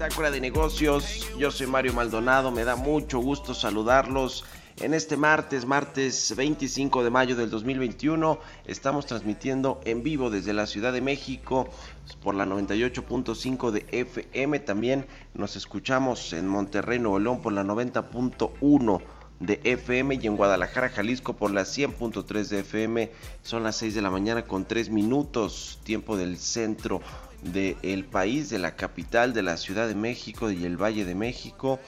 Bitácora de negocios, yo soy Mario Maldonado, me da mucho gusto saludarlos. En este martes, martes 25 de mayo del 2021, estamos transmitiendo en vivo desde la Ciudad de México por la 98.5 de FM. También nos escuchamos en Monterrey, Nuevo León por la 90.1 de FM y en Guadalajara, Jalisco por la 100.3 de FM. Son las 6 de la mañana con 3 minutos, tiempo del centro del país, de la capital de la Ciudad de México y el Valle de México.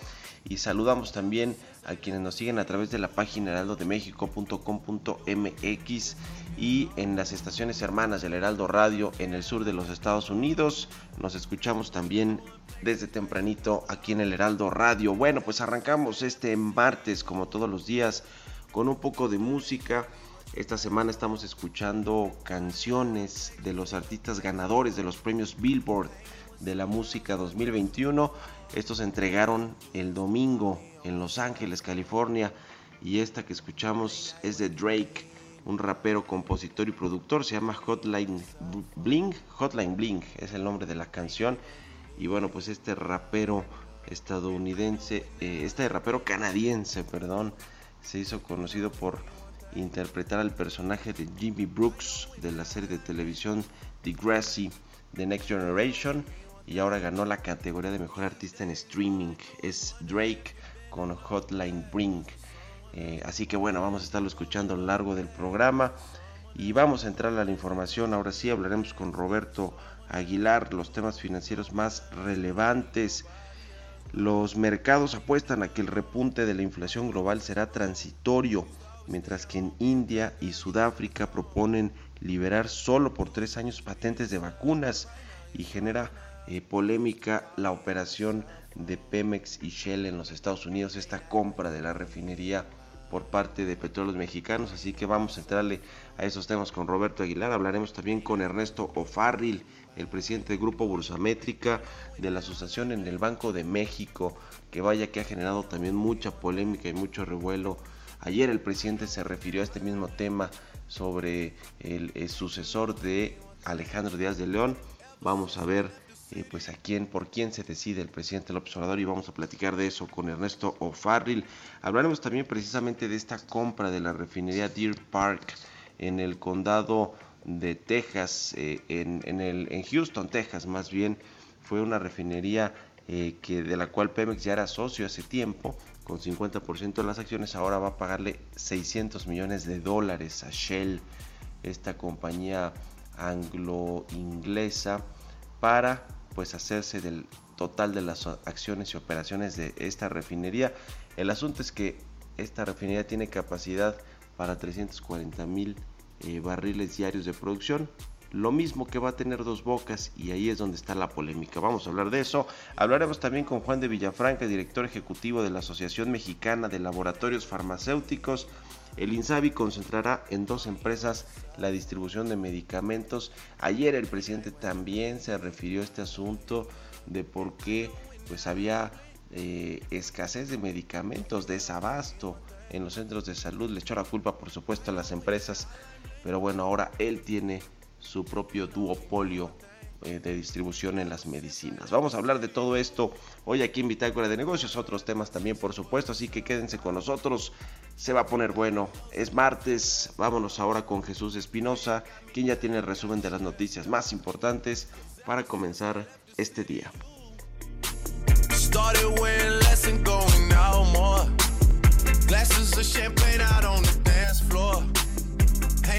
Y saludamos también a quienes nos siguen a través de la página heraldodemexico.com.mx y en las estaciones hermanas del Heraldo Radio en el sur de los Estados Unidos. Nos escuchamos también desde tempranito aquí en el Heraldo Radio. Bueno, pues arrancamos este martes como todos los días con un poco de música. Esta semana estamos escuchando canciones de los artistas ganadores de los premios Billboard de la música 2021. Estos se entregaron el domingo en Los Ángeles, California. Y esta que escuchamos es de Drake, un rapero, compositor y productor. Se llama Hotline Bling. Hotline Bling es el nombre de la canción. Y bueno, pues este rapero estadounidense, eh, este rapero canadiense, perdón, se hizo conocido por interpretar al personaje de Jimmy Brooks de la serie de televisión Degrassi The Next Generation y ahora ganó la categoría de mejor artista en streaming. Es Drake con Hotline Bring. Eh, así que bueno, vamos a estarlo escuchando a lo largo del programa y vamos a entrar a la información. Ahora sí hablaremos con Roberto Aguilar los temas financieros más relevantes. Los mercados apuestan a que el repunte de la inflación global será transitorio, mientras que en India y Sudáfrica proponen liberar solo por tres años patentes de vacunas y genera eh, polémica la operación de Pemex y Shell en los Estados Unidos, esta compra de la refinería por parte de Petróleos Mexicanos, así que vamos a entrarle a esos temas con Roberto Aguilar, hablaremos también con Ernesto O'Farrill, el presidente del Grupo Bursamétrica de la Asociación en el Banco de México, que vaya que ha generado también mucha polémica y mucho revuelo. Ayer el presidente se refirió a este mismo tema sobre el, el sucesor de Alejandro Díaz de León. Vamos a ver eh, pues a quién, por quién se decide el presidente López Obrador y vamos a platicar de eso con Ernesto O'Farrill. Hablaremos también precisamente de esta compra de la refinería Deer Park en el condado de Texas, eh, en, el, en Houston, Texas más bien, fue una refinería eh, que de la cual Pemex ya era socio hace tiempo, con 50% de las acciones, ahora va a pagarle 600 millones de dólares a Shell, esta compañía anglo-inglesa, para pues hacerse del total de las acciones y operaciones de esta refinería. El asunto es que esta refinería tiene capacidad para 340 mil eh, barriles diarios de producción. Lo mismo que va a tener dos bocas y ahí es donde está la polémica. Vamos a hablar de eso. Hablaremos también con Juan de Villafranca, director ejecutivo de la Asociación Mexicana de Laboratorios Farmacéuticos. El INSABI concentrará en dos empresas la distribución de medicamentos. Ayer el presidente también se refirió a este asunto de por qué pues había eh, escasez de medicamentos, desabasto en los centros de salud. Le echó la culpa, por supuesto, a las empresas, pero bueno, ahora él tiene su propio duopolio eh, de distribución en las medicinas. Vamos a hablar de todo esto hoy aquí en Bitácora de Negocios, otros temas también, por supuesto, así que quédense con nosotros. Se va a poner bueno. Es martes. Vámonos ahora con Jesús Espinosa, quien ya tiene el resumen de las noticias más importantes para comenzar este día.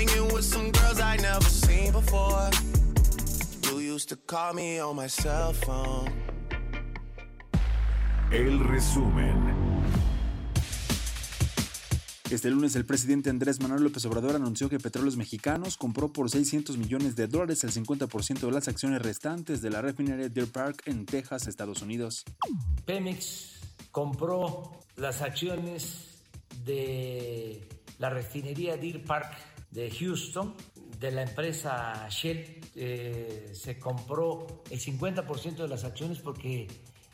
Hanging with some girls I never seen before. You used to call me on my cell phone. El resumen. Este lunes el presidente Andrés Manuel López Obrador anunció que Petróleos Mexicanos compró por 600 millones de dólares el 50% de las acciones restantes de la refinería Deer Park en Texas, Estados Unidos. Pemex compró las acciones de la refinería Deer Park de Houston de la empresa Shell. Eh, se compró el 50% de las acciones porque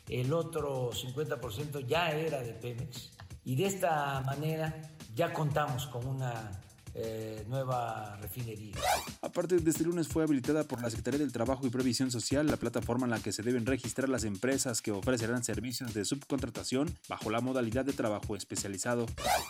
el otro 50% ya era de Pemex. Y de esta manera ya contamos con una eh, nueva refinería. Aparte de este lunes fue habilitada por la Secretaría del Trabajo y Previsión Social la plataforma en la que se deben registrar las empresas que ofrecerán servicios de subcontratación bajo la modalidad de trabajo especializado.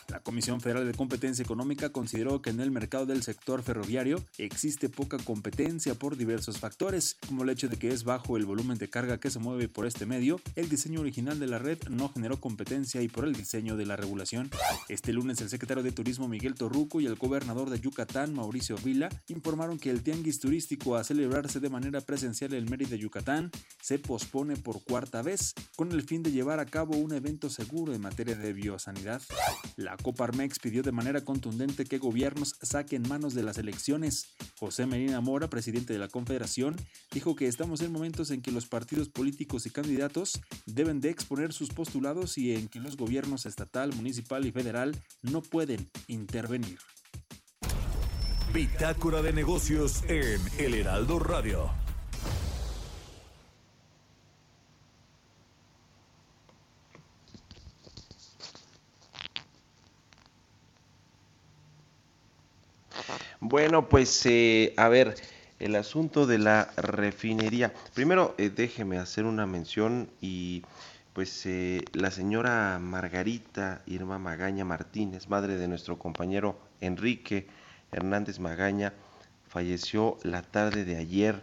La Comisión Federal de Competencia Económica consideró que en el mercado del sector ferroviario existe poca competencia por diversos factores, como el hecho de que es bajo el volumen de carga que se mueve por este medio, el diseño original de la red no generó competencia y por el diseño de la regulación. Este lunes el secretario de Turismo Miguel Torruco y el gobernador de Yucatán, Mauricio Vila, informaron que el tianguis turístico a celebrarse de manera presencial en Mérida, Yucatán, se pospone por cuarta vez, con el fin de llevar a cabo un evento seguro en materia de biosanidad. La Coparmex pidió de manera contundente que gobiernos saquen manos de las elecciones. José Medina Mora, presidente de la Confederación, dijo que estamos en momentos en que los partidos políticos y candidatos deben de exponer sus postulados y en que los gobiernos estatal, municipal y federal no pueden intervenir. Bitácora de negocios en El Heraldo Radio. Bueno, pues eh, a ver, el asunto de la refinería. Primero, eh, déjeme hacer una mención y pues eh, la señora Margarita Irma Magaña Martínez, madre de nuestro compañero Enrique, Hernández Magaña falleció la tarde de ayer,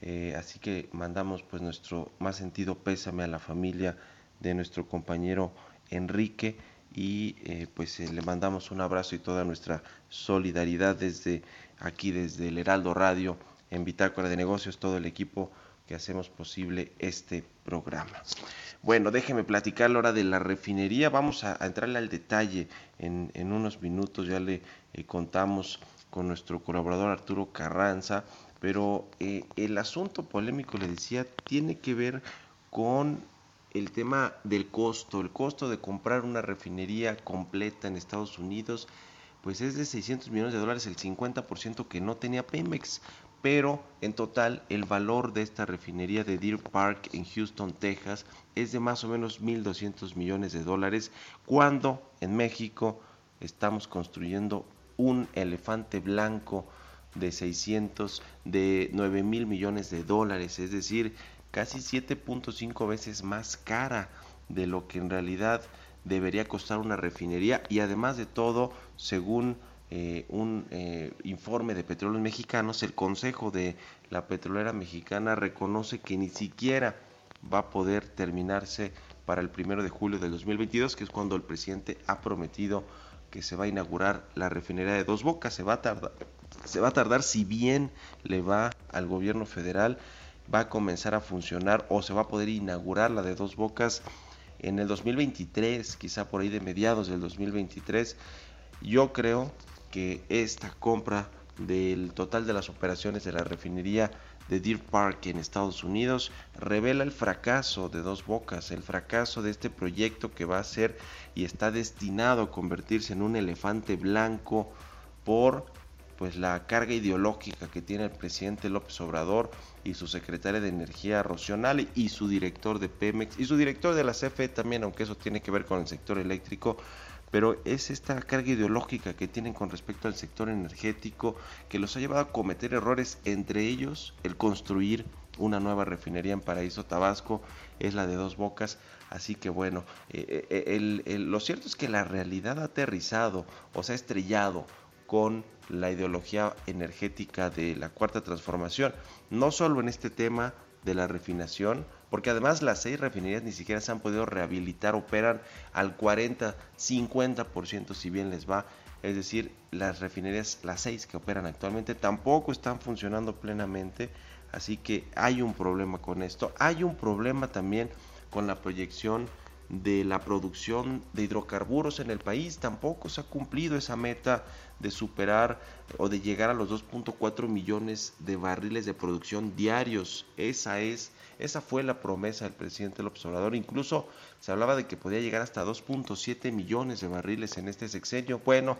eh, así que mandamos pues nuestro más sentido pésame a la familia de nuestro compañero Enrique y eh, pues eh, le mandamos un abrazo y toda nuestra solidaridad desde aquí, desde el Heraldo Radio, en Bitácora de Negocios, todo el equipo que hacemos posible este programa. Bueno, déjeme platicar la hora de la refinería. Vamos a, entrarle al detalle en, en, unos minutos. Ya le eh, contamos con nuestro colaborador Arturo Carranza, pero eh, el asunto polémico, le decía, tiene que ver con el tema del costo, el costo de comprar una refinería completa en Estados Unidos, pues es de 600 millones de dólares, el 50% que no tenía Pemex, pero en total el valor de esta refinería de Deer Park en Houston, Texas, es de más o menos 1.200 millones de dólares, cuando en México estamos construyendo un elefante blanco de 600, de 9 mil millones de dólares, es decir, casi 7.5 veces más cara de lo que en realidad debería costar una refinería. Y además de todo, según eh, un eh, informe de Petróleos Mexicanos, el Consejo de la Petrolera Mexicana reconoce que ni siquiera va a poder terminarse para el primero de julio del 2022, que es cuando el presidente ha prometido que se va a inaugurar la refinería de Dos Bocas. Se va a tardar, se va a tardar si bien le va al gobierno federal, va a comenzar a funcionar o se va a poder inaugurar la de Dos Bocas en el 2023, quizá por ahí de mediados del 2023. Yo creo que esta compra del total de las operaciones de la refinería de Deer Park en Estados Unidos revela el fracaso de Dos Bocas, el fracaso de este proyecto que va a ser y está destinado a convertirse en un elefante blanco por pues la carga ideológica que tiene el presidente López Obrador y su secretaria de Energía Rocional y su director de Pemex y su director de la CFE también, aunque eso tiene que ver con el sector eléctrico, pero es esta carga ideológica que tienen con respecto al sector energético que los ha llevado a cometer errores, entre ellos el construir una nueva refinería en Paraíso Tabasco, es la de dos bocas, así que bueno, eh, eh, lo cierto es que la realidad ha aterrizado o se ha estrellado con la ideología energética de la cuarta transformación, no solo en este tema de la refinación, porque además las seis refinerías ni siquiera se han podido rehabilitar, operan al 40, 50% si bien les va, es decir, las refinerías, las seis que operan actualmente, tampoco están funcionando plenamente, así que hay un problema con esto, hay un problema también con la proyección de la producción de hidrocarburos en el país. Tampoco se ha cumplido esa meta de superar o de llegar a los 2.4 millones de barriles de producción diarios. Esa es, esa fue la promesa del presidente López Obrador. Incluso se hablaba de que podía llegar hasta 2.7 millones de barriles en este sexenio. Bueno,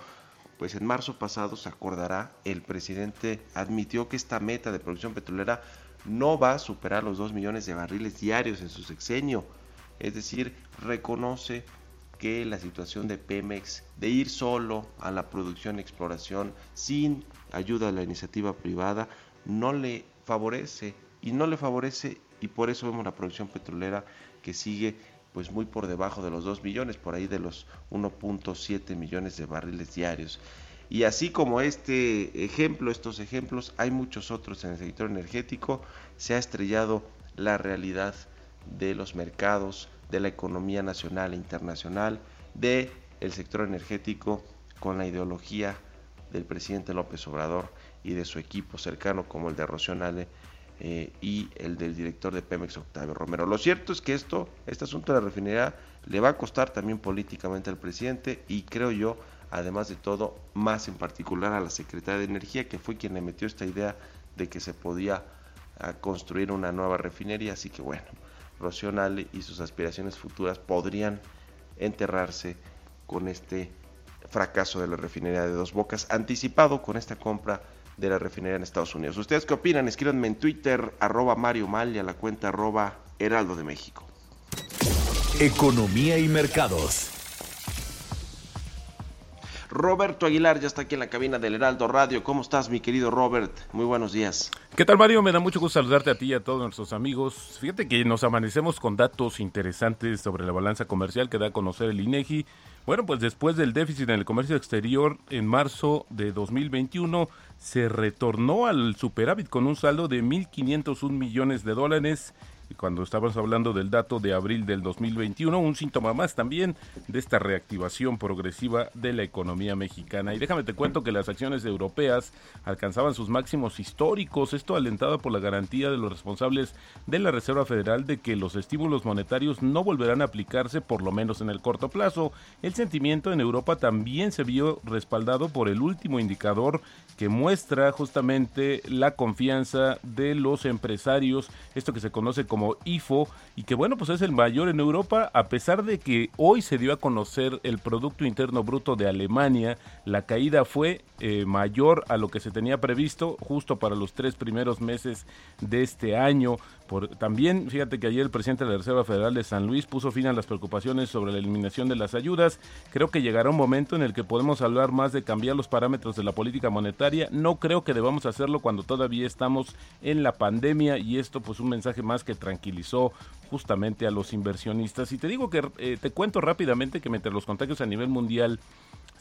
pues en marzo pasado se acordará, el presidente admitió que esta meta de producción petrolera no va a superar los 2 millones de barriles diarios en su sexenio es decir, reconoce que la situación de Pemex de ir solo a la producción y exploración sin ayuda de la iniciativa privada no le favorece y no le favorece y por eso vemos la producción petrolera que sigue pues muy por debajo de los 2 millones, por ahí de los 1.7 millones de barriles diarios. Y así como este ejemplo, estos ejemplos, hay muchos otros en el sector energético, se ha estrellado la realidad de los mercados, de la economía nacional e internacional, de el sector energético con la ideología del presidente López Obrador y de su equipo cercano como el de Rocío eh, y el del director de Pemex Octavio Romero. Lo cierto es que esto, este asunto de la refinería le va a costar también políticamente al presidente y creo yo, además de todo, más en particular a la secretaria de Energía que fue quien le metió esta idea de que se podía ah, construir una nueva refinería, así que bueno, Rocío y sus aspiraciones futuras podrían enterrarse con este fracaso de la refinería de Dos Bocas, anticipado con esta compra de la refinería en Estados Unidos. ¿Ustedes qué opinan? Escríbanme en Twitter, arroba Mario Mal y a la cuenta arroba Heraldo de México. Economía y mercados. Roberto Aguilar ya está aquí en la cabina del Heraldo Radio. ¿Cómo estás, mi querido Robert? Muy buenos días. ¿Qué tal, Mario? Me da mucho gusto saludarte a ti y a todos nuestros amigos. Fíjate que nos amanecemos con datos interesantes sobre la balanza comercial que da a conocer el INEGI. Bueno, pues después del déficit en el comercio exterior en marzo de 2021 se retornó al superávit con un saldo de 1.501 millones de dólares cuando estábamos hablando del dato de abril del 2021, un síntoma más también de esta reactivación progresiva de la economía mexicana. Y déjame te cuento que las acciones europeas alcanzaban sus máximos históricos, esto alentado por la garantía de los responsables de la Reserva Federal de que los estímulos monetarios no volverán a aplicarse por lo menos en el corto plazo. El sentimiento en Europa también se vio respaldado por el último indicador que muestra justamente la confianza de los empresarios, esto que se conoce como IFO y que bueno, pues es el mayor en Europa, a pesar de que hoy se dio a conocer el Producto Interno Bruto de Alemania, la caída fue eh, mayor a lo que se tenía previsto justo para los tres primeros meses de este año. Por, también, fíjate que ayer el presidente de la Reserva Federal de San Luis puso fin a las preocupaciones sobre la eliminación de las ayudas. Creo que llegará un momento en el que podemos hablar más de cambiar los parámetros de la política monetaria. No creo que debamos hacerlo cuando todavía estamos en la pandemia y esto pues un mensaje más que tranquilizó justamente a los inversionistas. Y te digo que eh, te cuento rápidamente que mientras los contagios a nivel mundial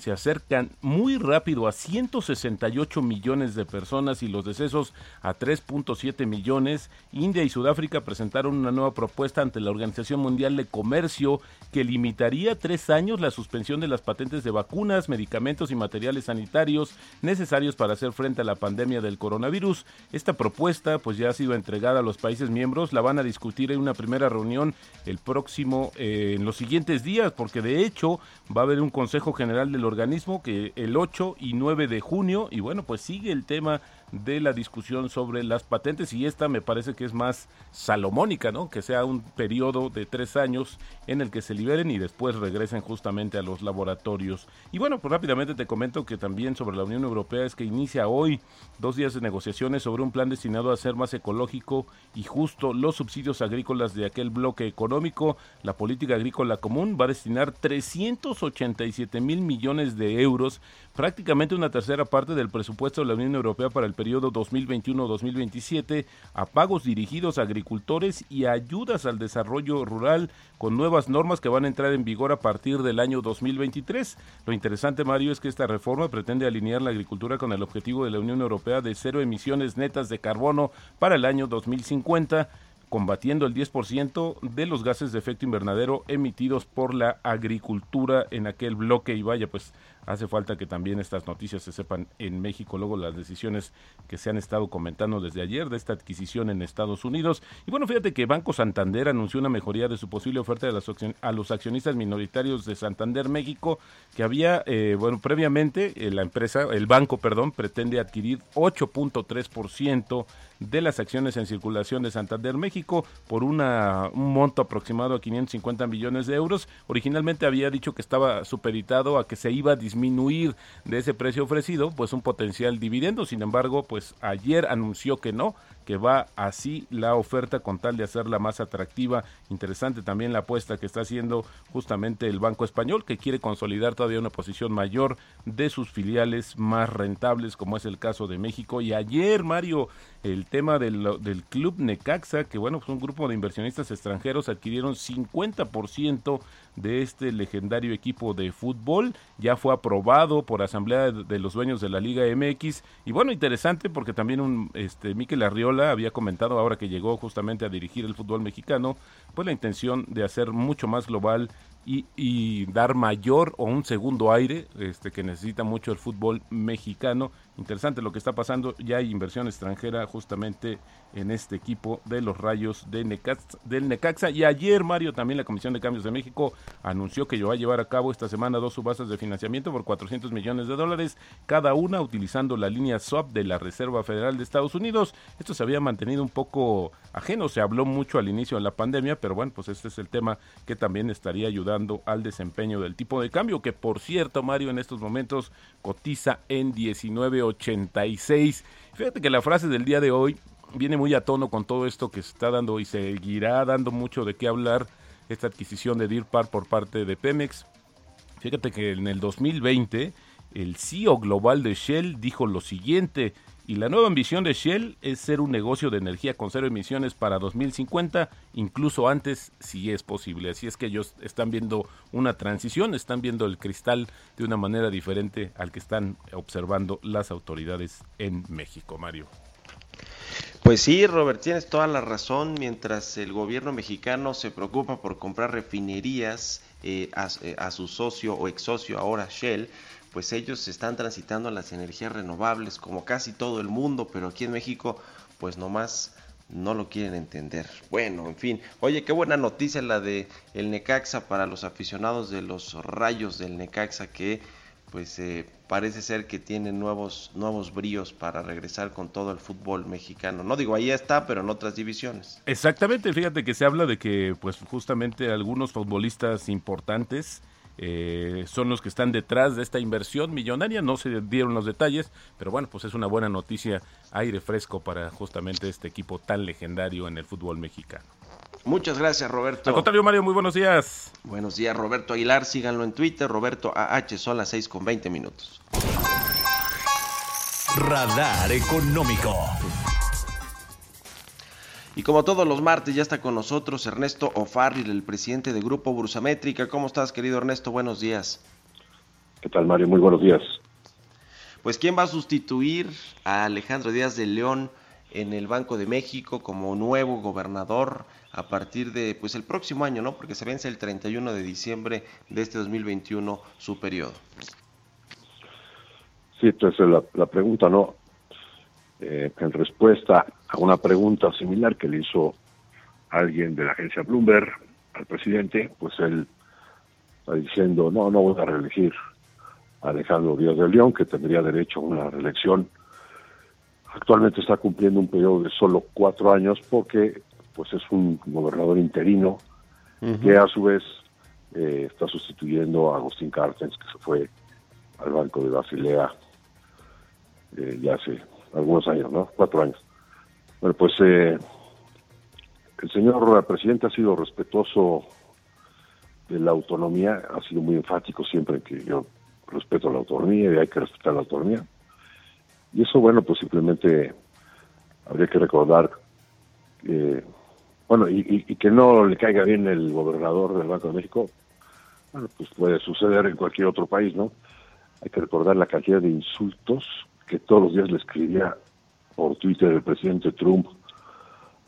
se acercan muy rápido a 168 millones de personas y los decesos a 3.7 millones. India y Sudáfrica presentaron una nueva propuesta ante la Organización Mundial de Comercio que limitaría tres años la suspensión de las patentes de vacunas, medicamentos y materiales sanitarios necesarios para hacer frente a la pandemia del coronavirus. Esta propuesta pues ya ha sido entregada a los países miembros, la van a discutir en una primera reunión el próximo, eh, en los siguientes días, porque de hecho va a haber un Consejo General de los organismo que el 8 y 9 de junio, y bueno, pues sigue el tema de la discusión sobre las patentes y esta me parece que es más salomónica, ¿no? Que sea un periodo de tres años en el que se liberen y después regresen justamente a los laboratorios. Y bueno, pues rápidamente te comento que también sobre la Unión Europea es que inicia hoy dos días de negociaciones sobre un plan destinado a ser más ecológico y justo los subsidios agrícolas de aquel bloque económico. La política agrícola común va a destinar 387 mil millones de euros, prácticamente una tercera parte del presupuesto de la Unión Europea para el periodo 2021-2027, a pagos dirigidos a agricultores y ayudas al desarrollo rural con nuevas normas que van a entrar en vigor a partir del año 2023. Lo interesante, Mario, es que esta reforma pretende alinear la agricultura con el objetivo de la Unión Europea de cero emisiones netas de carbono para el año 2050 combatiendo el 10% de los gases de efecto invernadero emitidos por la agricultura en aquel bloque. Y vaya, pues hace falta que también estas noticias se sepan en México, luego las decisiones que se han estado comentando desde ayer de esta adquisición en Estados Unidos. Y bueno, fíjate que Banco Santander anunció una mejoría de su posible oferta a los accionistas minoritarios de Santander México, que había, eh, bueno, previamente eh, la empresa, el banco, perdón, pretende adquirir 8.3% de las acciones en circulación de Santander México por una, un monto aproximado a 550 millones de euros. Originalmente había dicho que estaba supeditado a que se iba a disminuir de ese precio ofrecido, pues un potencial dividendo. Sin embargo, pues ayer anunció que no, va así la oferta con tal de hacerla más atractiva. Interesante también la apuesta que está haciendo justamente el Banco Español, que quiere consolidar todavía una posición mayor de sus filiales más rentables, como es el caso de México. Y ayer, Mario, el tema del, del Club Necaxa, que bueno, pues un grupo de inversionistas extranjeros adquirieron 50% de este legendario equipo de fútbol. Ya fue aprobado por Asamblea de, los Dueños de la Liga MX. Y bueno, interesante porque también un, este, Miquel Arriola había comentado ahora que llegó justamente a dirigir el fútbol mexicano, pues la intención de hacer mucho más global y, y, dar mayor o un segundo aire este, que necesita mucho el fútbol mexicano Interesante lo que está pasando, ya hay inversión extranjera justamente en este equipo de los Rayos del Necaxa. Y ayer, Mario, también la Comisión de Cambios de México anunció que va a llevar a cabo esta semana dos subastas de financiamiento por 400 millones de dólares, cada una utilizando la línea SWAP de la Reserva Federal de Estados Unidos. Esto se había mantenido un poco ajeno, se habló mucho al inicio de la pandemia, pero bueno, pues este es el tema que también estaría ayudando al desempeño del tipo de cambio, que por cierto, Mario, en estos momentos cotiza en 19 86. Fíjate que la frase del día de hoy viene muy a tono con todo esto que se está dando y seguirá dando mucho de qué hablar esta adquisición de Deer Park por parte de Pemex. Fíjate que en el 2020 el CEO global de Shell dijo lo siguiente, y la nueva ambición de Shell es ser un negocio de energía con cero emisiones para 2050, incluso antes si es posible. Así es que ellos están viendo una transición, están viendo el cristal de una manera diferente al que están observando las autoridades en México, Mario. Pues sí, Robert, tienes toda la razón. Mientras el gobierno mexicano se preocupa por comprar refinerías eh, a, eh, a, su socio o ex socio ahora Shell, pues ellos están transitando a las energías renovables como casi todo el mundo, pero aquí en México pues nomás no lo quieren entender. Bueno, en fin, oye, qué buena noticia la de el Necaxa para los aficionados de los Rayos del Necaxa que pues eh, parece ser que tienen nuevos nuevos bríos para regresar con todo el fútbol mexicano. No digo ahí está, pero en otras divisiones. Exactamente, fíjate que se habla de que pues justamente algunos futbolistas importantes eh, son los que están detrás de esta inversión millonaria. No se dieron los detalles, pero bueno, pues es una buena noticia, aire fresco para justamente este equipo tan legendario en el fútbol mexicano. Muchas gracias, Roberto. Al contrario, Mario, muy buenos días. Buenos días, Roberto Aguilar. Síganlo en Twitter, Roberto AH, son las 6 con 20 minutos. Radar Económico. Y como todos los martes ya está con nosotros Ernesto Ofarril, el presidente de Grupo Bursamétrica. ¿Cómo estás, querido Ernesto? Buenos días. ¿Qué tal, Mario? Muy buenos días. Pues ¿quién va a sustituir a Alejandro Díaz de León en el Banco de México como nuevo gobernador a partir de pues el próximo año, ¿no? Porque se vence el 31 de diciembre de este 2021 su periodo. Sí, entonces la, la pregunta, ¿no? Eh, en respuesta a una pregunta similar que le hizo alguien de la agencia Bloomberg al presidente, pues él está diciendo, no, no voy a reelegir a Alejandro Díaz de León, que tendría derecho a una reelección actualmente está cumpliendo un periodo de solo cuatro años porque pues es un gobernador interino que a su vez eh, está sustituyendo a Agustín Cartens que se fue al Banco de Basilea eh, ya hace algunos años, ¿no? Cuatro años. Bueno, pues eh, el señor presidente ha sido respetuoso de la autonomía, ha sido muy enfático siempre que yo respeto la autonomía y hay que respetar la autonomía. Y eso, bueno, pues simplemente habría que recordar, bueno, y, y, que no le caiga bien el gobernador del Banco de México, bueno, pues puede suceder en cualquier otro país, ¿no? Hay que recordar la cantidad de insultos que todos los días le escribía por Twitter el presidente Trump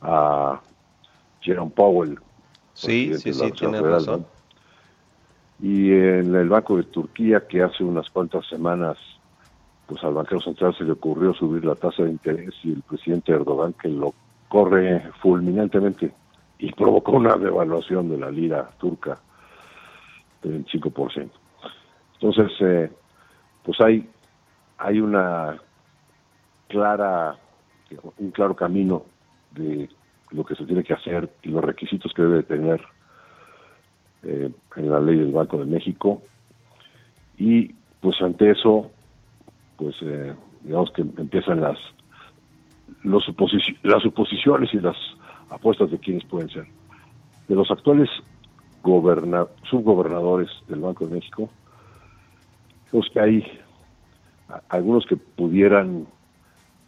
a Jerome Powell. Sí, sí, sí, tiene razón. Y en el Banco de Turquía, que hace unas cuantas semanas, pues al banquero central se le ocurrió subir la tasa de interés y el presidente Erdogan, que lo corre fulminantemente y provocó una devaluación de la lira turca del 5%. Entonces, eh, pues hay, hay una clara, un claro camino de lo que se tiene que hacer y los requisitos que debe tener eh, en la ley del Banco de México. Y pues ante eso, pues eh, digamos que empiezan las, las suposiciones y las apuestas de quienes pueden ser. De los actuales subgobernadores del Banco de México, los que hay algunos que pudieran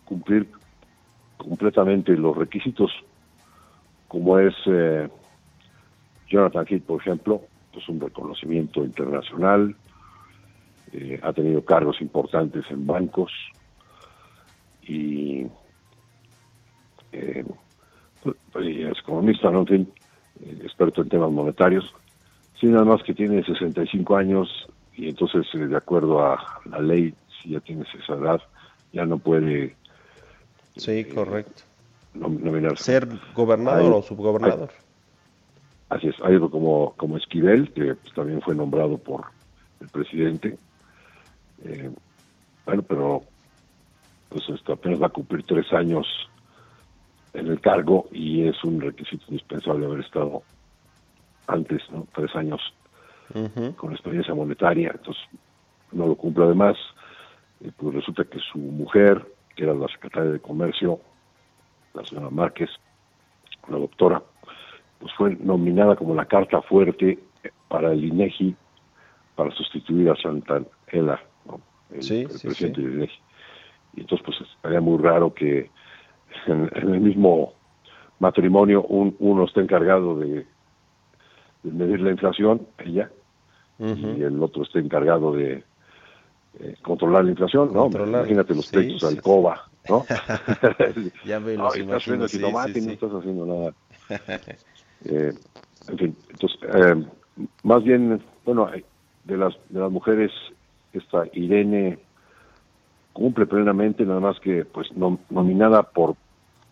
cumplir completamente los requisitos, como es eh, Jonathan Heath, por ejemplo, pues un reconocimiento internacional, eh, ha tenido cargos importantes en bancos y eh, es economista, ¿no? Experto en temas monetarios, sí, nada más que tiene 65 años y entonces, de acuerdo a la ley, si ya tienes esa edad, ya no puede. Sí, eh, correcto. Nominarse. Ser gobernador o subgobernador. así es, hay algo como, como Esquivel, que pues, también fue nombrado por el presidente. bueno, pero pues esto apenas va a cumplir tres años en el cargo y es un requisito indispensable haber estado antes, ¿no? tres años con experiencia monetaria, entonces no lo cumple además, eh, pues resulta que su mujer, que era la secretaria de Comercio, la señora Márquez, la doctora, pues fue nominada como la carta fuerte para el INEGI para sustituir a Santa Ela, el, presidente del INEGI. Y entonces pues estaría muy raro que en, el mismo matrimonio uno está encargado de, medir la inflación, ella, y el otro está encargado de eh, controlar la inflación, ¿no? Imagínate los pechos al alcoba, ¿no? ya me lo Estás haciendo sí, tomate y no estás haciendo nada. eh, en fin, entonces, eh, más bien, bueno, de las, de las mujeres, esta Irene cumple plenamente, nada más que pues nominada por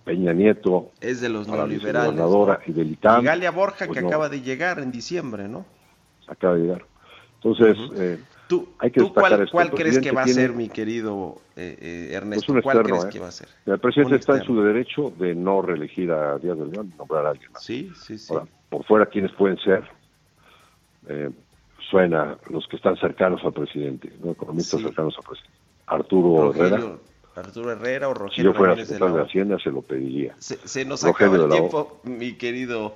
Peña Nieto. Es de los neoliberales. y del ITAM. Y Galia Borja, que pues acaba de llegar en diciembre, ¿no? Acaba de llegar. Entonces, eh, ¿Tú, hay que ¿tú cuál, cuál crees que va a ser, mi querido eh, eh, Ernesto? Pues ¿Cuál crees ¿eh? que va a ser? El presidente está en su derecho de no reelegir a Díaz de León y nombrar a alguien más. Sí, sí, sí. por fuera, ¿quiénes pueden ser? suena los que están cercanos al presidente, ¿no? economistas cercanos al presidente. Arturo Herrera Arturo Herrera o Rogelio Si yo fuera secretario de, Hacienda se lo pediría. Se, nos acaba el tiempo, mi querido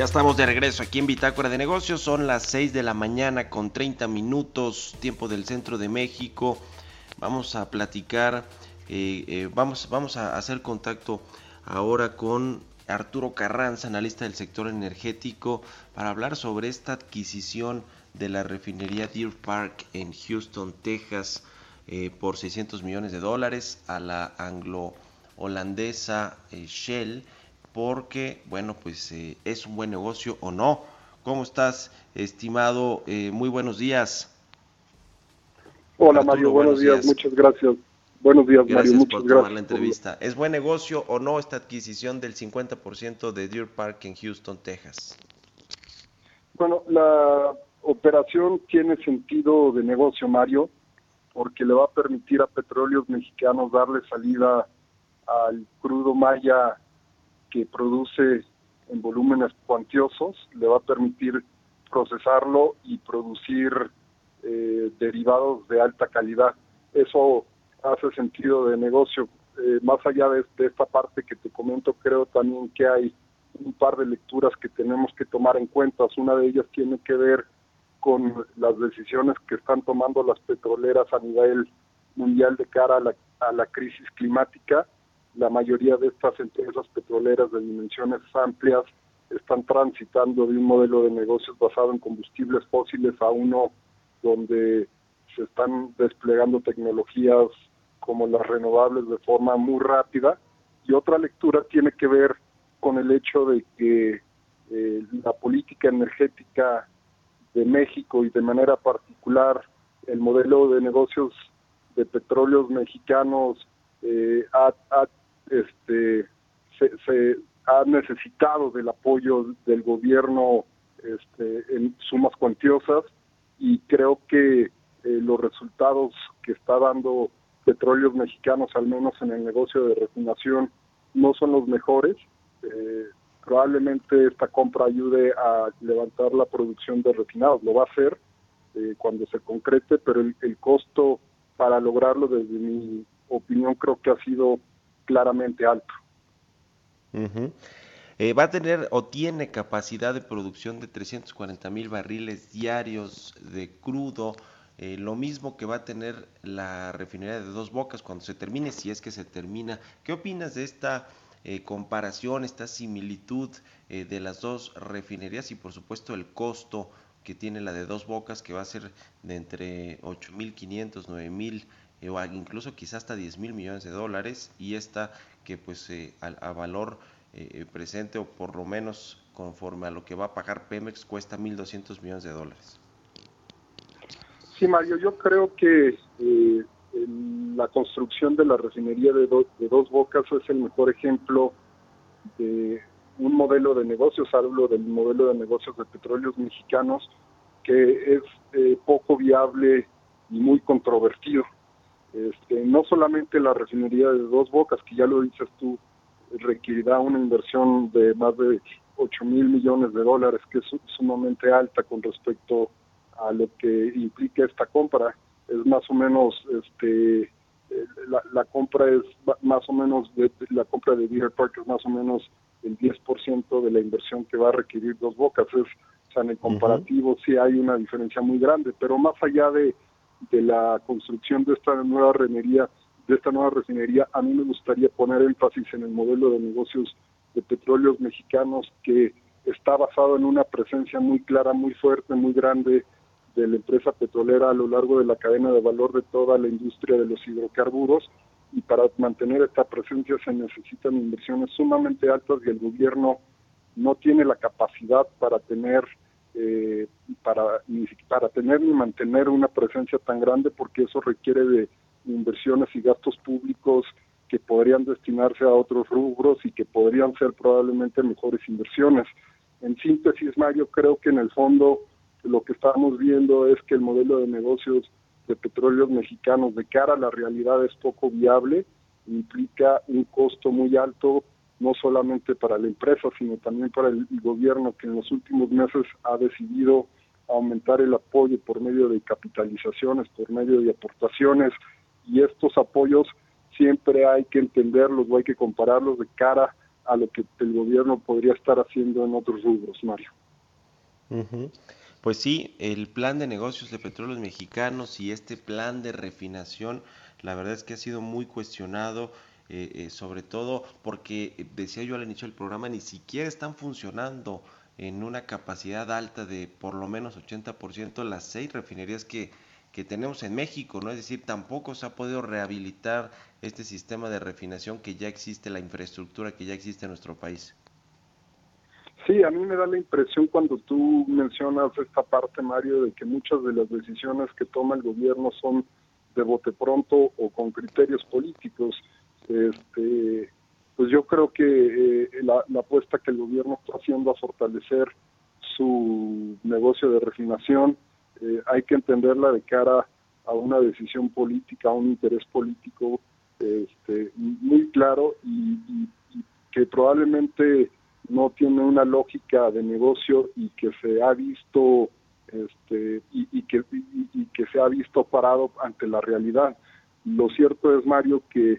Ya estamos de regreso aquí en Bitácora de Negocios. Son las 6 de la mañana con 30 minutos, tiempo del centro de México. Vamos a platicar, eh, eh, vamos, vamos a hacer contacto ahora con Arturo Carranza, analista del sector energético, para hablar sobre esta adquisición de la refinería Deer Park en Houston, Texas, eh, por 600 millones de dólares a la anglo-holandesa Shell, porque, bueno, pues eh, es un buen negocio o no. ¿Cómo estás, estimado? muy buenos días. Hola Mario, buenos, días. muchas gracias. Buenos días gracias Mario, muchas por gracias. la entrevista. ¿Es buen negocio o no esta adquisición del 50% de Deer Park en Houston, Texas? Bueno, la operación tiene sentido de negocio, Mario, porque le va a permitir a petróleos mexicanos darle salida al crudo maya que produce en volúmenes cuantiosos, le va a permitir procesarlo y producir eh, derivados de alta calidad. Eso hace sentido de negocio. Eh, más allá de, esta parte que te comento, creo también que hay un par de lecturas que tenemos que tomar en cuenta. Una de ellas tiene que ver con las decisiones que están tomando las petroleras a nivel mundial de cara a la, a la crisis climática. La mayoría de estas empresas petroleras de dimensiones amplias están transitando de un modelo de negocios basado en combustibles fósiles a uno donde se están desplegando tecnologías como las renovables de forma muy rápida. Y otra lectura tiene que ver con el hecho de que eh, la política energética de México y de manera particular el modelo de negocios de petróleos mexicanos eh, ha, este, se, ha necesitado del apoyo del gobierno este, en sumas cuantiosas y creo que eh, los resultados que está dando petróleos mexicanos, al menos en el negocio de refinación, no son los mejores. Eh, probablemente esta compra ayude a levantar la producción de refinados, lo va a hacer eh, cuando se concrete, pero el, costo para lograrlo, desde mi opinión, creo que ha sido claramente alto. Eh, va a tener o tiene capacidad de producción de 340 mil barriles diarios de crudo, eh, lo mismo que va a tener la refinería de Dos Bocas cuando se termine, si es que se termina. ¿Qué opinas de esta eh, comparación, esta similitud de las dos refinerías y por supuesto el costo que tiene la de Dos Bocas, que va a ser de entre 8.500, 9.000 o incluso quizás hasta 10 mil millones de dólares y esta que pues a valor eh, presente o por lo menos conforme a lo que va a pagar Pemex cuesta 1.200 millones de dólares. Sí, Mario, yo creo que eh, la construcción de la refinería de, de, Dos Bocas es el mejor ejemplo de un modelo de negocios, hablo del modelo de negocios de petróleos mexicanos, que es eh, poco viable y muy controvertido. Este, no solamente la refinería de Dos Bocas, que ya lo dices tú, requerirá una inversión de más de 8 mil millones de dólares, que es sumamente alta con respecto a lo que implica esta compra. Es más o menos, este, eh, la, compra es más o menos, de, la compra de Deer Park es más o menos el 10% de la inversión que va a requerir Dos Bocas. Es, o sea, en el comparativo sí hay una diferencia muy grande, pero más allá de, de la construcción de esta nueva refinería, de esta nueva refinería, a mí me gustaría poner énfasis en el modelo de negocios de petróleos mexicanos que está basado en una presencia muy clara, muy fuerte, muy grande de la empresa petrolera a lo largo de la cadena de valor de toda la industria de los hidrocarburos. Y para mantener esta presencia se necesitan inversiones sumamente altas y el gobierno no tiene la capacidad para tener eh, para para tener ni mantener una presencia tan grande porque eso requiere de inversiones y gastos públicos que podrían destinarse a otros rubros y que podrían ser probablemente mejores inversiones. En síntesis, Mario, creo que en el fondo lo que estamos viendo es que el modelo de negocios de petróleos mexicanos de cara a la realidad es poco viable, implica un costo muy alto, no solamente para la empresa, sino también para el gobierno que en los últimos meses ha decidido aumentar el apoyo por medio de capitalizaciones, por medio de aportaciones. Y estos apoyos siempre hay que entenderlos o hay que compararlos de cara a lo que el gobierno podría estar haciendo en otros rubros, Mario. Pues sí, el plan de negocios de petróleos mexicanos y este plan de refinación, la verdad es que ha sido muy cuestionado sobre todo porque, decía yo al inicio del programa, ni siquiera están funcionando en una capacidad alta de por lo menos 80% las seis refinerías que, que tenemos en México, ¿no? Es decir, tampoco se ha podido rehabilitar este sistema de refinación que ya existe, la infraestructura que ya existe en nuestro país. Sí, a mí me da la impresión cuando tú mencionas esta parte, Mario, de que muchas de las decisiones que toma el gobierno son de bote pronto o con criterios políticos. Este, pues yo creo que eh, la, apuesta que el gobierno está haciendo a fortalecer su negocio de refinación eh, hay que entenderla de cara a una decisión política, a un interés político este, muy claro y que probablemente no tiene una lógica de negocio y que se ha visto este, y, que, y, que se ha visto parado ante la realidad. Lo cierto es, Mario, que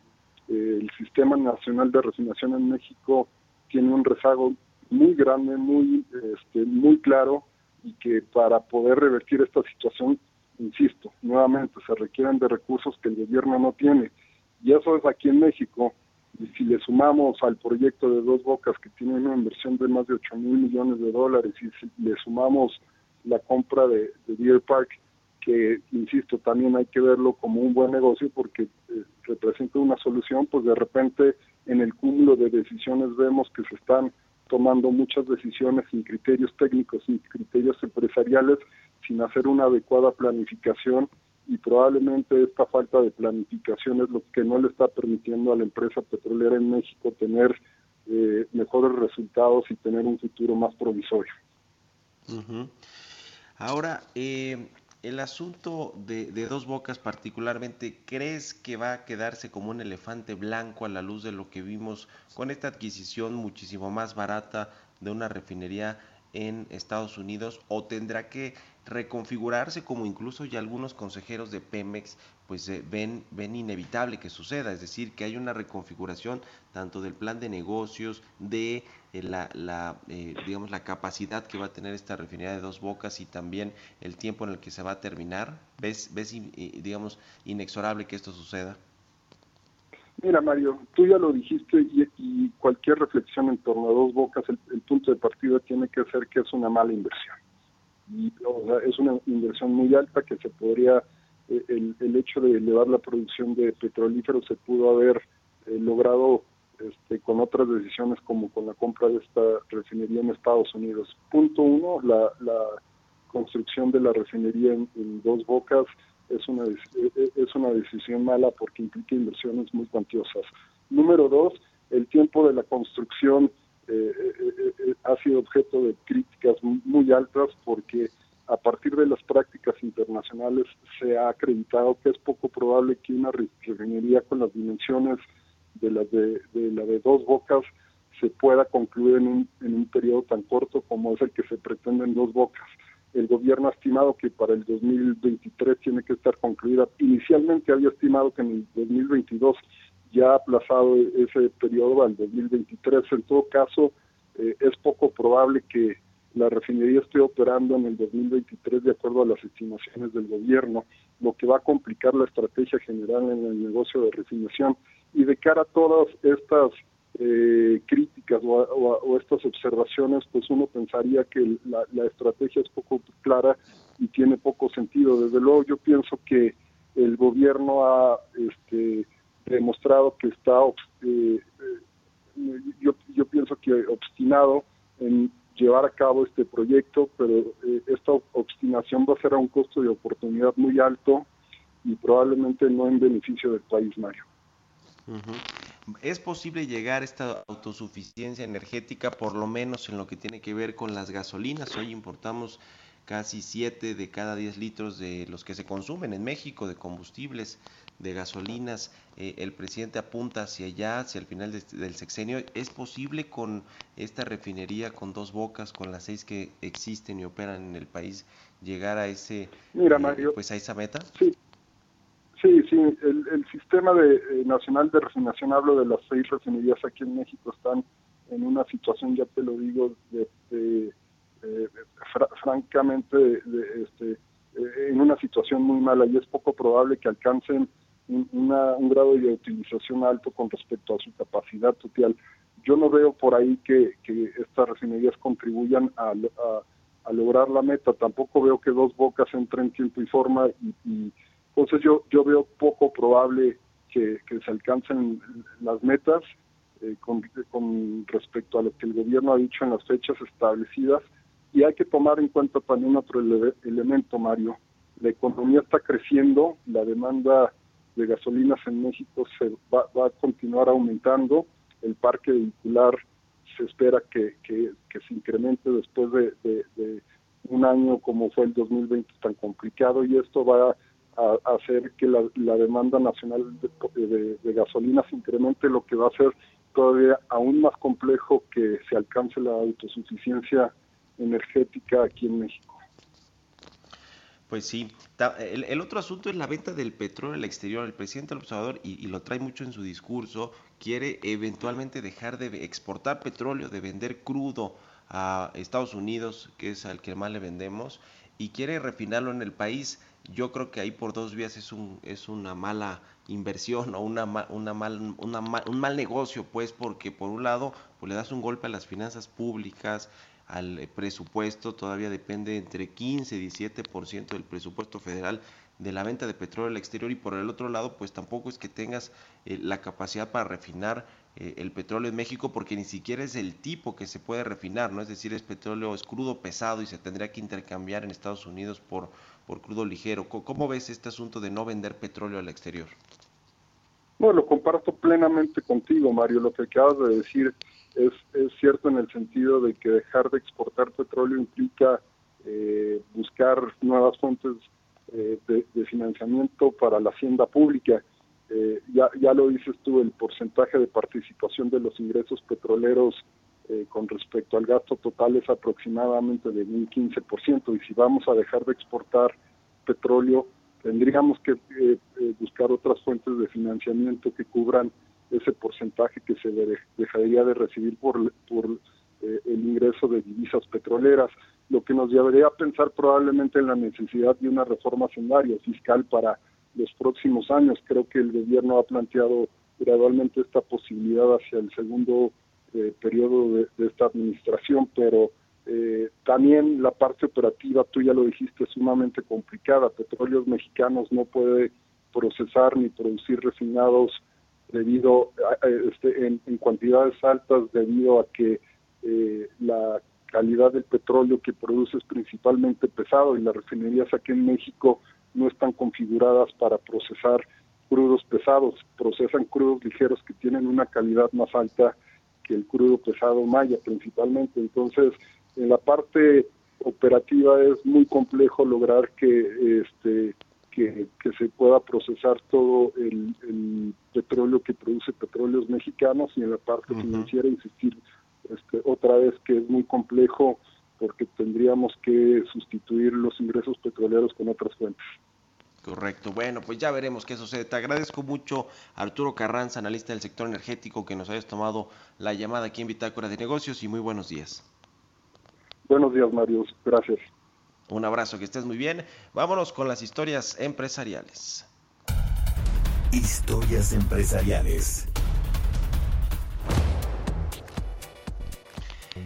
el Sistema Nacional de Refinación en México tiene un rezago muy grande, muy, este, muy claro, y que para poder revertir esta situación, insisto, nuevamente se requieren de recursos que el gobierno no tiene. Y eso es aquí en México y si le sumamos al proyecto de Dos Bocas, que tiene una inversión de más de 8 mil millones de dólares, y si le sumamos la compra de, Deer Park, que, insisto, también hay que verlo como un buen negocio porque eh, representa una solución, pues de repente en el cúmulo de decisiones vemos que se están tomando muchas decisiones sin criterios técnicos, sin criterios empresariales, sin hacer una adecuada planificación y probablemente esta falta de planificación es lo que no le está permitiendo a la empresa petrolera en México tener eh, mejores resultados y tener un futuro más provisorio. Ahora, eh, el asunto de, Dos Bocas particularmente, ¿crees que va a quedarse como un elefante blanco a la luz de lo que vimos con esta adquisición muchísimo más barata de una refinería en Estados Unidos o tendrá que reconfigurarse como incluso ya algunos consejeros de Pemex pues eh, ven, ven inevitable que suceda, es decir, que hay una reconfiguración tanto del plan de negocios, de eh, la, la eh, digamos, la capacidad que va a tener esta refinería de dos bocas y también el tiempo en el que se va a terminar. ¿Ves, ves digamos, inexorable que esto suceda? Mira, Mario, tú ya lo dijiste y, cualquier reflexión en torno a dos bocas, el punto de partida tiene que ser que es una mala inversión y es una inversión muy alta que se podría, eh, el, el, hecho de elevar la producción de petrolíferos se pudo haber eh, logrado este, con otras decisiones como con la compra de esta refinería en Estados Unidos. Punto uno, la, construcción de la refinería en, Dos Bocas es una, e, es una decisión mala porque implica inversiones muy cuantiosas. Número dos, el tiempo de la construcción eh, eh, ha sido objeto de críticas muy altas porque a partir de las prácticas internacionales se ha acreditado que es poco probable que una refinería con las dimensiones de la de, la de dos bocas se pueda concluir en un, en un periodo tan corto como es el que se pretende en dos bocas. El gobierno ha estimado que para el 2023 tiene que estar concluida. Inicialmente había estimado que en el 2022 ya ha aplazado ese periodo al 2023. En todo caso, eh, es poco probable que la refinería esté operando en el 2023 de acuerdo a las estimaciones del gobierno, lo que va a complicar la estrategia general en el negocio de refinación. Y de cara a todas estas eh, críticas o, estas observaciones, pues uno pensaría que la, la estrategia es poco clara y tiene poco sentido. Desde luego yo pienso que el gobierno ha este, demostrado que está, eh, eh, yo, yo pienso que obstinado en llevar a cabo este proyecto, pero eh, esta obstinación va a ser a un costo de oportunidad muy alto y probablemente no en beneficio del país, Mario. ¿Es posible llegar a esta autosuficiencia energética, por lo menos en lo que tiene que ver con las gasolinas? Hoy importamos casi 7 de cada 10 litros de los que se consumen en México de combustibles de gasolinas, eh, el presidente apunta hacia allá, hacia el final del sexenio. ¿Es posible con esta refinería con dos bocas, con las seis que existen y operan en el país, llegar a ese, Mira, eh, pues a esa meta? Sí, sí, sí. El, sistema de, eh, nacional de refinación, hablo de las seis refinerías aquí en México, están en una situación, ya te lo digo, de, francamente, de, este, en una situación muy mala y es poco probable que alcancen un grado de utilización alto con respecto a su capacidad total. Yo no veo por ahí que, estas refinerías contribuyan a, lograr la meta. Tampoco veo que dos bocas entren en tiempo y forma y, entonces yo, yo veo poco probable que, se alcancen las metas eh, con, con respecto a lo que el gobierno ha dicho en las fechas establecidas. Y hay que tomar en cuenta también otro elemento, Mario. La economía está creciendo, la demanda de gasolinas en México se va, a continuar aumentando, el parque vehicular se espera que, que, se incremente después de, un año como fue el 2020 tan complicado y esto va a, hacer que la, demanda nacional de, de, gasolina se incremente, lo que va a hacer todavía aún más complejo que se alcance la autosuficiencia energética aquí en México. Pues sí. El, otro asunto es la venta del petróleo al exterior. El presidente del observador, y, lo trae mucho en su discurso, quiere eventualmente dejar de exportar petróleo, de vender crudo a Estados Unidos, que es al que más le vendemos, y quiere refinarlo en el país. Yo creo que ahí por dos vías es, un, es una mala inversión o una, mal, un mal negocio, pues, porque por un lado pues, le das un golpe a las finanzas públicas, al presupuesto, todavía depende entre 15 y 17% del presupuesto federal de la venta de petróleo al exterior y por el otro lado pues tampoco es que tengas eh, la capacidad para refinar eh, el petróleo en México porque ni siquiera es el tipo que se puede refinar, ¿no? Es decir, es petróleo, es crudo pesado y se tendría que intercambiar en Estados Unidos por, por crudo ligero. ¿Cómo ves este asunto de no vender petróleo al exterior? Bueno, lo comparto plenamente contigo, Mario. Lo que acabas de decir es, es cierto en el sentido de que dejar de exportar petróleo implica eh, buscar nuevas fuentes eh, de, financiamiento para la hacienda pública. Eh, ya, ya lo dices tú, el porcentaje de participación de los ingresos petroleros con respecto al gasto total es aproximadamente de un 15%, y si vamos a dejar de exportar petróleo, tendríamos que buscar otras fuentes de financiamiento que cubran ese porcentaje que se dejaría de recibir por, eh, el ingreso de divisas petroleras, lo que nos llevaría a pensar probablemente en la necesidad de una reforma sendaria fiscal para los próximos años. Creo que el gobierno ha planteado gradualmente esta posibilidad hacia el segundo eh, periodo de, esta administración, pero eh, también la parte operativa, tú ya lo dijiste, es sumamente complicada. Petróleos Mexicanos no puede procesar ni producir refinados debido a, este, en, cantidades altas debido a que eh, la calidad del petróleo que produce es principalmente pesado y las refinerías aquí en México no están configuradas para procesar crudos pesados, procesan crudos ligeros que tienen una calidad más alta que el crudo pesado maya principalmente. Entonces, en la parte operativa es muy complejo lograr que este que, se pueda procesar todo el, petróleo que produce petróleos mexicanos y en la parte financiera insistir este, otra vez que es muy complejo porque tendríamos que sustituir los ingresos petroleros con otras fuentes. Correcto. Bueno, pues ya veremos qué sucede. Te agradezco mucho, Arturo Carranza, analista del sector energético, que nos hayas tomado la llamada aquí en Bitácora de Negocios y muy buenos días. Buenos días, Mario. Gracias. Un abrazo, que estés muy bien. Vámonos con las historias empresariales. Historias empresariales.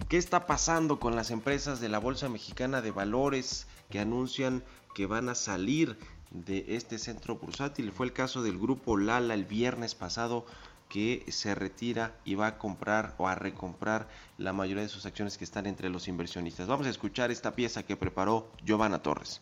¿Qué está pasando con las empresas de la Bolsa Mexicana de Valores que anuncian que van a salir de este centro bursátil? Fue el caso del grupo Lala el viernes pasado que se retira y va a comprar o a recomprar la mayoría de sus acciones que están entre los inversionistas. Vamos a escuchar esta pieza que preparó Giovanna Torres.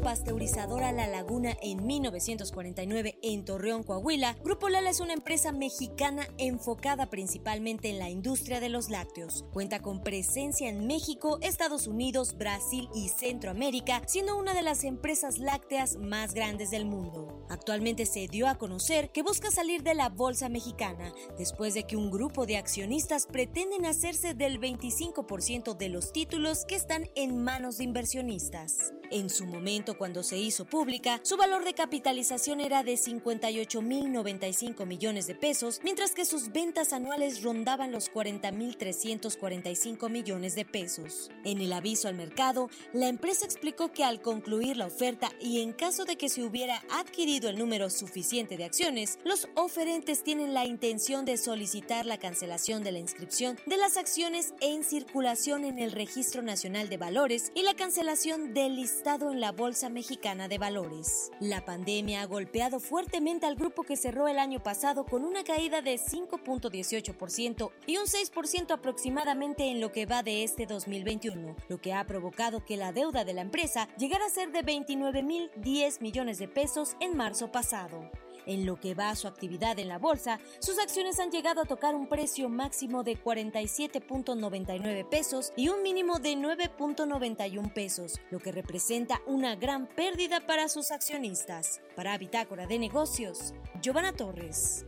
Pasteurizadora La Laguna en 1949 en Torreón, Coahuila, Grupo Lala es una empresa mexicana enfocada principalmente en la industria de los lácteos. Cuenta con presencia en México, Estados Unidos, Brasil y Centroamérica, siendo una de las empresas lácteas más grandes del mundo. Actualmente se dio a conocer que busca salir de la bolsa mexicana después de que un grupo de accionistas pretenden hacerse del 25% de los títulos que están en manos de inversionistas. En su momento, cuando se hizo pública, su valor de capitalización era de 58.095 millones de pesos, mientras que sus ventas anuales rondaban los 40.345 millones de pesos. En el aviso al mercado, la empresa explicó que al concluir la oferta y en caso de que se hubiera adquirido el número suficiente de acciones, los oferentes tienen la intención de solicitar la cancelación de la inscripción de las acciones en circulación en el Registro Nacional de Valores y la cancelación del listado en la Bolsa Mexicana de Valores. La pandemia ha golpeado fuertemente al grupo que cerró el año pasado con una caída de 5.18% y un 6% aproximadamente en lo que va de este 2021, lo que ha provocado que la deuda de la empresa llegara a ser de 29.010 millones de pesos en marzo pasado. En lo que va a su actividad en la bolsa, sus acciones han llegado a tocar un precio máximo de 47.99 pesos y un mínimo de 9.91 pesos, lo que representa una gran pérdida para sus accionistas. Para Bitácora de Negocios, Giovanna Torres.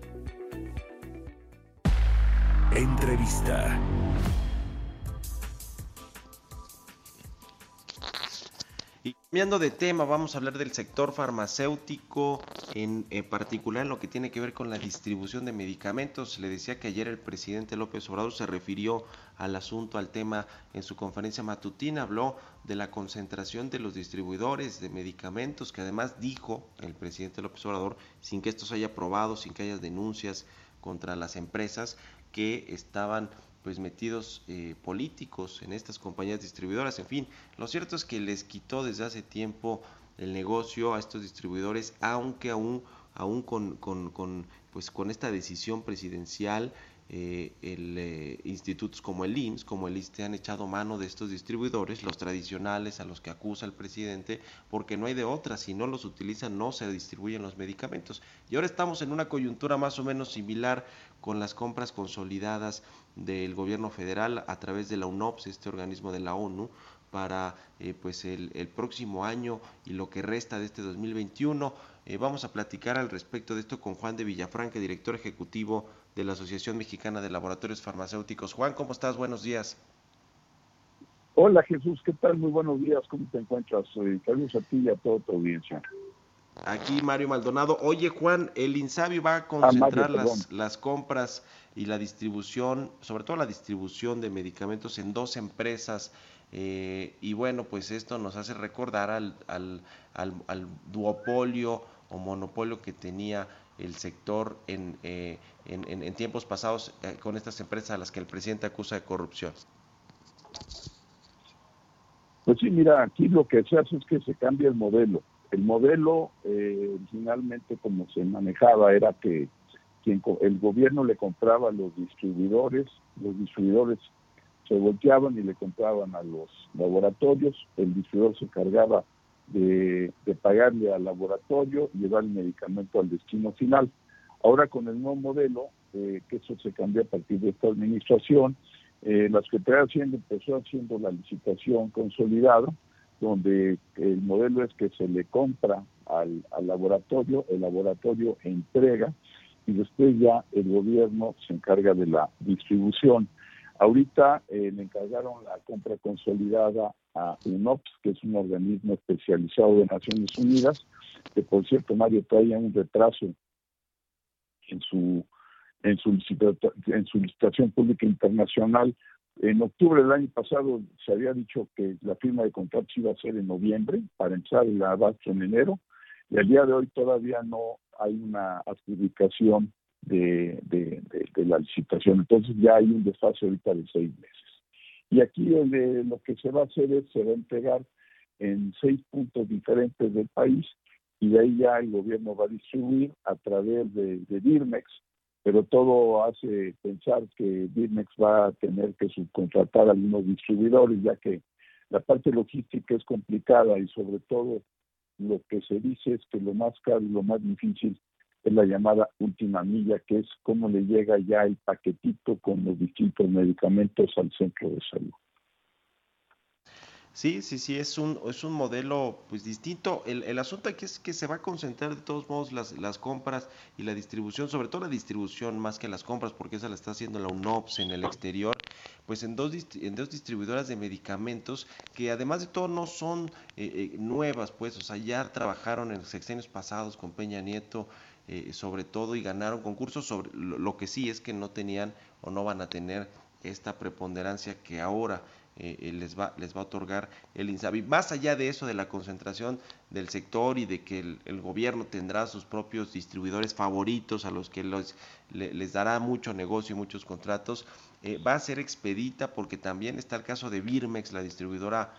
Entrevista. Cambiando de tema, vamos a hablar del sector farmacéutico, en, particular en lo que tiene que ver con la distribución de medicamentos. Le decía que ayer el presidente López Obrador se refirió al asunto, al tema en su conferencia matutina, habló de la concentración de los distribuidores de medicamentos, que además dijo el presidente López Obrador, sin que esto se haya aprobado, sin que haya denuncias contra las empresas, que estaban pues metidos eh, políticos en estas compañías distribuidoras, en fin, lo cierto es que les quitó desde hace tiempo el negocio a estos distribuidores, aunque aún, aún con, con, con, pues con esta decisión presidencial eh, el, eh, institutos como el IMSS, como el ISTE han echado mano de estos distribuidores, los tradicionales a los que acusa el presidente, porque no hay de otra, si no los utilizan no se distribuyen los medicamentos. Y ahora estamos en una coyuntura más o menos similar con las compras consolidadas del gobierno federal a través de la UNOPS, este organismo de la ONU, para eh, pues el, próximo año y lo que resta de este 2021. Eh, vamos a platicar al respecto de esto con Juan de Villafranca, director ejecutivo de la Asociación Mexicana de Laboratorios Farmacéuticos. Juan, ¿cómo estás? Buenos días. Hola Jesús, ¿qué tal? Muy buenos días, ¿cómo te encuentras? Saludos a ti y a toda tu audiencia. Aquí Mario Maldonado. Oye Juan, el INSABI va a concentrar ah, Mario, las, las compras y la distribución, sobre todo la distribución de medicamentos en dos empresas. Eh, y bueno, pues esto nos hace recordar al, al, al, al duopolio o monopolio que tenía el sector en, eh, en, en, tiempos pasados eh, con estas empresas a las que el presidente acusa de corrupción? Pues sí, mira, aquí lo que se hace es que se cambia el modelo. El modelo eh, originalmente como se manejaba era que quien, el gobierno le compraba a los distribuidores, los distribuidores se volteaban y le compraban a los laboratorios, el distribuidor se encargaba de, pagarle al laboratorio llevar el medicamento al destino final. Ahora con el nuevo modelo, eh, que eso se cambió a partir de esta administración, eh, la Secretaría de Hacienda empezó haciendo la licitación consolidada, donde el modelo es que se le compra al, al laboratorio, el laboratorio entrega y después ya el gobierno se encarga de la distribución. Ahorita eh, le encargaron la compra consolidada a UNOPS, que es un organismo especializado de Naciones Unidas, que por cierto Mario traía un retraso en su en su, en licitación pública internacional. En octubre del año pasado se había dicho que la firma de contratos iba a ser en noviembre para empezar el abasto en enero y al día de hoy todavía no hay una adjudicación de, de, de, la licitación. Entonces ya hay un desfase ahorita de seis meses. Y aquí lo que se va a hacer es, se va a entregar en seis puntos diferentes del país y de ahí ya el gobierno va a distribuir a través de, de Dirmex, pero todo hace pensar que Dirmex va a tener que subcontratar a algunos distribuidores, ya que la parte logística es complicada y sobre todo lo que se dice es que lo más caro y lo más difícil es la llamada última milla, que es cómo le llega ya el paquetito con los distintos medicamentos al centro de salud. Sí, sí, sí, es un, es un modelo pues distinto. El, el asunto aquí es que se va a concentrar de todos modos las, las compras y la distribución, sobre todo la distribución más que las compras, porque esa la está haciendo la UNOPS en el exterior, pues en dos, en dos distribuidoras de medicamentos que además de todo no son eh, nuevas, pues, o sea, ya trabajaron en sexenios pasados con Peña Nieto, sobre todo, y ganaron concursos sobre lo que sí es que no tenían o no van a tener esta preponderancia que ahora eh, eh, les, va, les va a otorgar el INSABI. Más allá de eso, de la concentración del sector y de que el, gobierno tendrá sus propios distribuidores favoritos a los que los, les dará mucho negocio y muchos contratos, eh, va a ser expedita porque también está el caso de Birmex, la distribuidora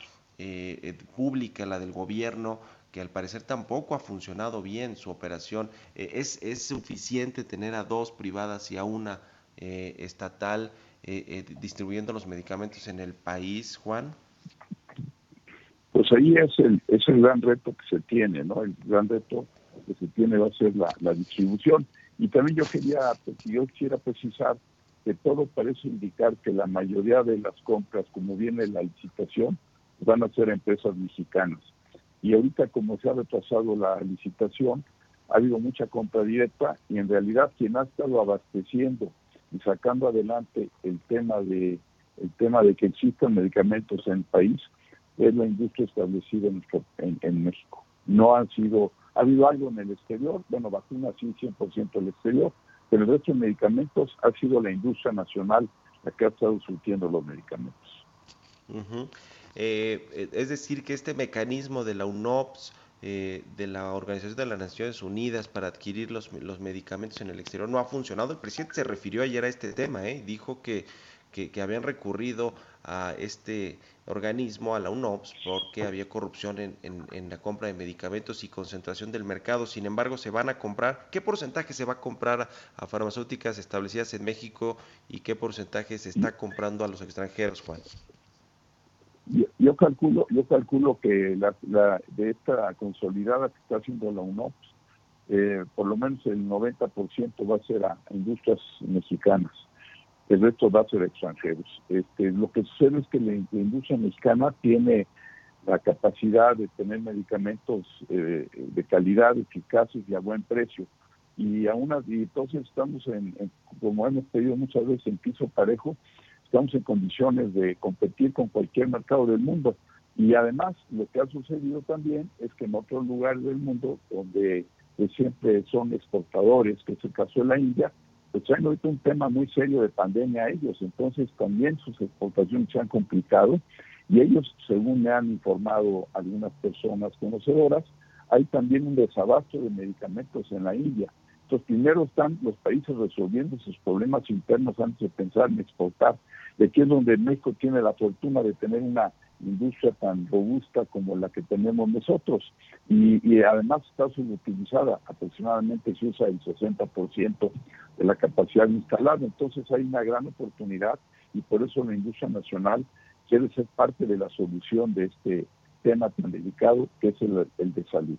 pública, la del gobierno, que al parecer tampoco ha funcionado bien su operación. es, es suficiente tener a dos privadas y a una estatal eh, eh, distribuyendo los medicamentos en el país, Juan? Pues ahí es el, es el gran reto que se tiene, ¿no? El gran reto que se tiene va a ser la, distribución. Y también yo quería, pues, yo quisiera precisar que todo parece indicar que la mayoría de las compras, como viene la licitación, van a ser empresas mexicanas. Y ahorita como se ha retrasado la licitación, ha habido mucha compra directa y en realidad quien ha estado abasteciendo y sacando adelante el tema de el tema de que existan medicamentos en el país es la industria establecida en, en, México. No han sido, ha habido algo en el exterior, bueno, vacunas sí, 100% el exterior, pero el resto de medicamentos ha sido la industria nacional la que ha estado surtiendo los medicamentos. Eh, es decir, que este mecanismo de la UNOPS, eh, de la Organización de las Naciones Unidas para adquirir los, medicamentos en el exterior no ha funcionado. El presidente se refirió ayer a este tema, ¿eh? dijo que, habían recurrido a este organismo, a la UNOPS, porque había corrupción en, en, la compra de medicamentos y concentración del mercado. Sin embargo, se van a comprar, ¿qué porcentaje se va a comprar a farmacéuticas establecidas en México y qué porcentaje se está comprando a los extranjeros, Juan? Yo, calculo, yo calculo que la, de esta consolidada que está haciendo la UNOPS, eh, por lo menos el 90% va a ser a industrias mexicanas, el resto va a ser extranjeros. Este, lo que sucede es que la, industria mexicana tiene la capacidad de tener medicamentos eh, de calidad, eficaces y a buen precio. Y aún así, entonces estamos en, como hemos pedido muchas veces, en piso parejo, estamos en condiciones de competir con cualquier mercado del mundo. Y además, lo que ha sucedido también es que en otros lugares del mundo, donde pues, siempre son exportadores, que es el caso de la India, pues traen ahorita un tema muy serio de pandemia a ellos. Entonces, también sus exportaciones se han complicado. Y ellos, según me han informado algunas personas conocedoras, hay también un desabasto de medicamentos en la India. Entonces, primero están los países resolviendo sus problemas internos antes de pensar en exportar de aquí es donde México tiene la fortuna de tener una industria tan robusta como la que tenemos nosotros. Y, además está subutilizada, aproximadamente se usa el 60% de la capacidad instalada, entonces hay una gran oportunidad y por eso la industria nacional quiere ser parte de la solución de este tema tan delicado que es el, el de salud.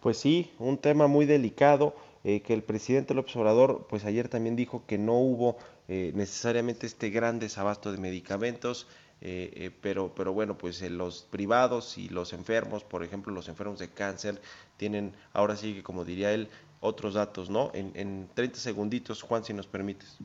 Pues sí, un tema muy delicado eh, que el presidente López Obrador, pues ayer también dijo que no hubo eh, necesariamente este gran desabasto de medicamentos, eh, pero, pero bueno, pues los privados y los enfermos, por ejemplo, los enfermos de cáncer, tienen ahora sí que, como diría él, otros datos, ¿no? En, en 30 segunditos, Juan, si nos permites.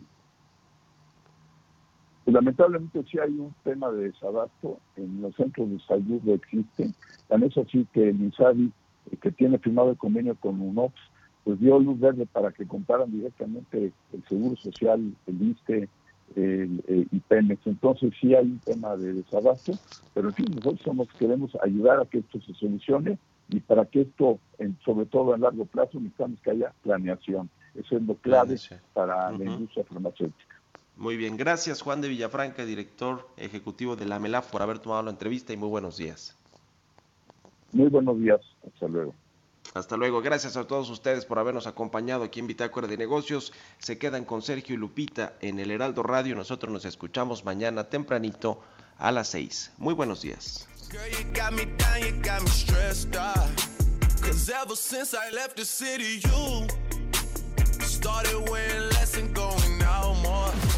Lamentablemente sí hay un tema de desabasto, en los centros de salud no existen, tan es así que el INSABI, que tiene firmado el convenio con UNOPS, pues dio luz verde para que compraran directamente el Seguro Social, el ISTE el, y Pemex. Entonces sí hay un tema de desabasto, pero en fin, nosotros somos, queremos ayudar a que esto se solucione y para que esto, en, sobre todo a largo plazo, necesitamos que haya planeación. Eso es lo clave para la industria farmacéutica. Muy bien, gracias Juan de Villafranca, director ejecutivo de la MELAF, por haber tomado la entrevista y muy buenos días. Muy buenos días, hasta luego. Hasta luego. Gracias a todos ustedes por habernos acompañado aquí en Bitácora de Negocios. Se quedan con Sergio y Lupita en el Heraldo Radio. Nosotros nos escuchamos mañana tempranito a las 6. Muy buenos días.